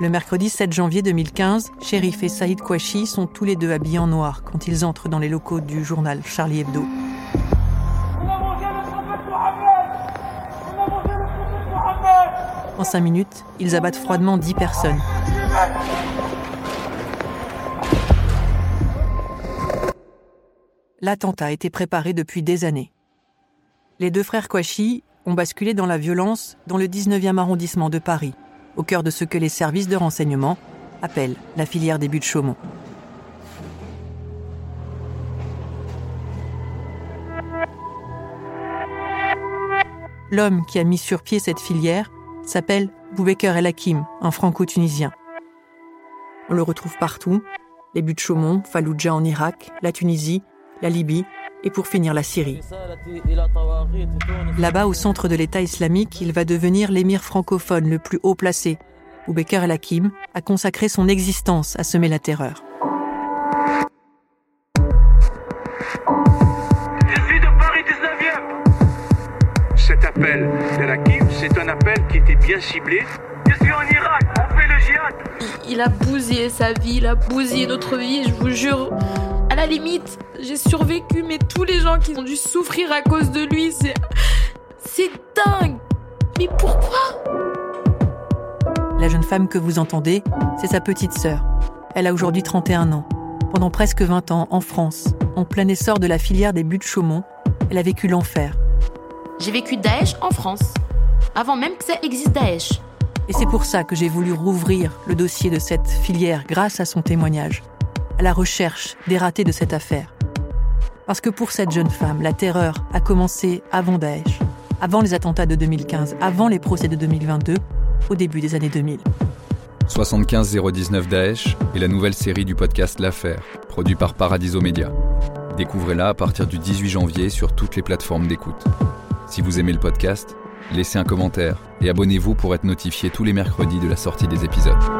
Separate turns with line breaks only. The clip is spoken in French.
Le mercredi 7 janvier 2015, Shérif et Saïd Kouachi sont tous les deux habillés en noir quand ils entrent dans les locaux du journal Charlie Hebdo. En cinq minutes, ils abattent froidement dix personnes. L'attentat a été préparé depuis des années. Les deux frères Kouachi ont basculé dans la violence dans le 19e arrondissement de Paris, au cœur de ce que les services de renseignement appellent la filière des buts de Chaumont. L'homme qui a mis sur pied cette filière s'appelle Boubaker El Hakim, un franco-tunisien. On le retrouve partout, les buts de Chaumont, Fallujah en Irak, la Tunisie, la Libye et pour finir la Syrie. Là-bas, au centre de l'État islamique, il va devenir l'émir francophone le plus haut placé. Boubaker El Hakim a consacré son existence à semer la terreur.
Je suis de Paris 19e. Cet appel d'El Hakim, c'est un appel qui était bien ciblé. Je suis en Irak, on fait le djihad.
Il, il a bousillé sa vie, il a bousillé notre vie, je vous jure. Limite, j'ai survécu, mais tous les gens qui ont dû souffrir à cause de lui, c'est. C'est dingue! Mais pourquoi?
La jeune femme que vous entendez, c'est sa petite sœur. Elle a aujourd'hui 31 ans. Pendant presque 20 ans, en France, en plein essor de la filière des buts de Chaumont, elle a vécu l'enfer.
J'ai vécu Daesh en France, avant même que ça existe Daesh.
Et c'est pour ça que j'ai voulu rouvrir le dossier de cette filière grâce à son témoignage, à la recherche des ratés de cette affaire. Parce que pour cette jeune femme, la terreur a commencé avant Daesh, avant les attentats de 2015, avant les procès de 2022, au début des années 2000.
75 019 Daesh est la nouvelle série du podcast L'Affaire, produit par Paradiso Media. Découvrez-la à partir du 18 janvier sur toutes les plateformes d'écoute. Si vous aimez le podcast, laissez un commentaire et abonnez-vous pour être notifié tous les mercredis de la sortie des épisodes.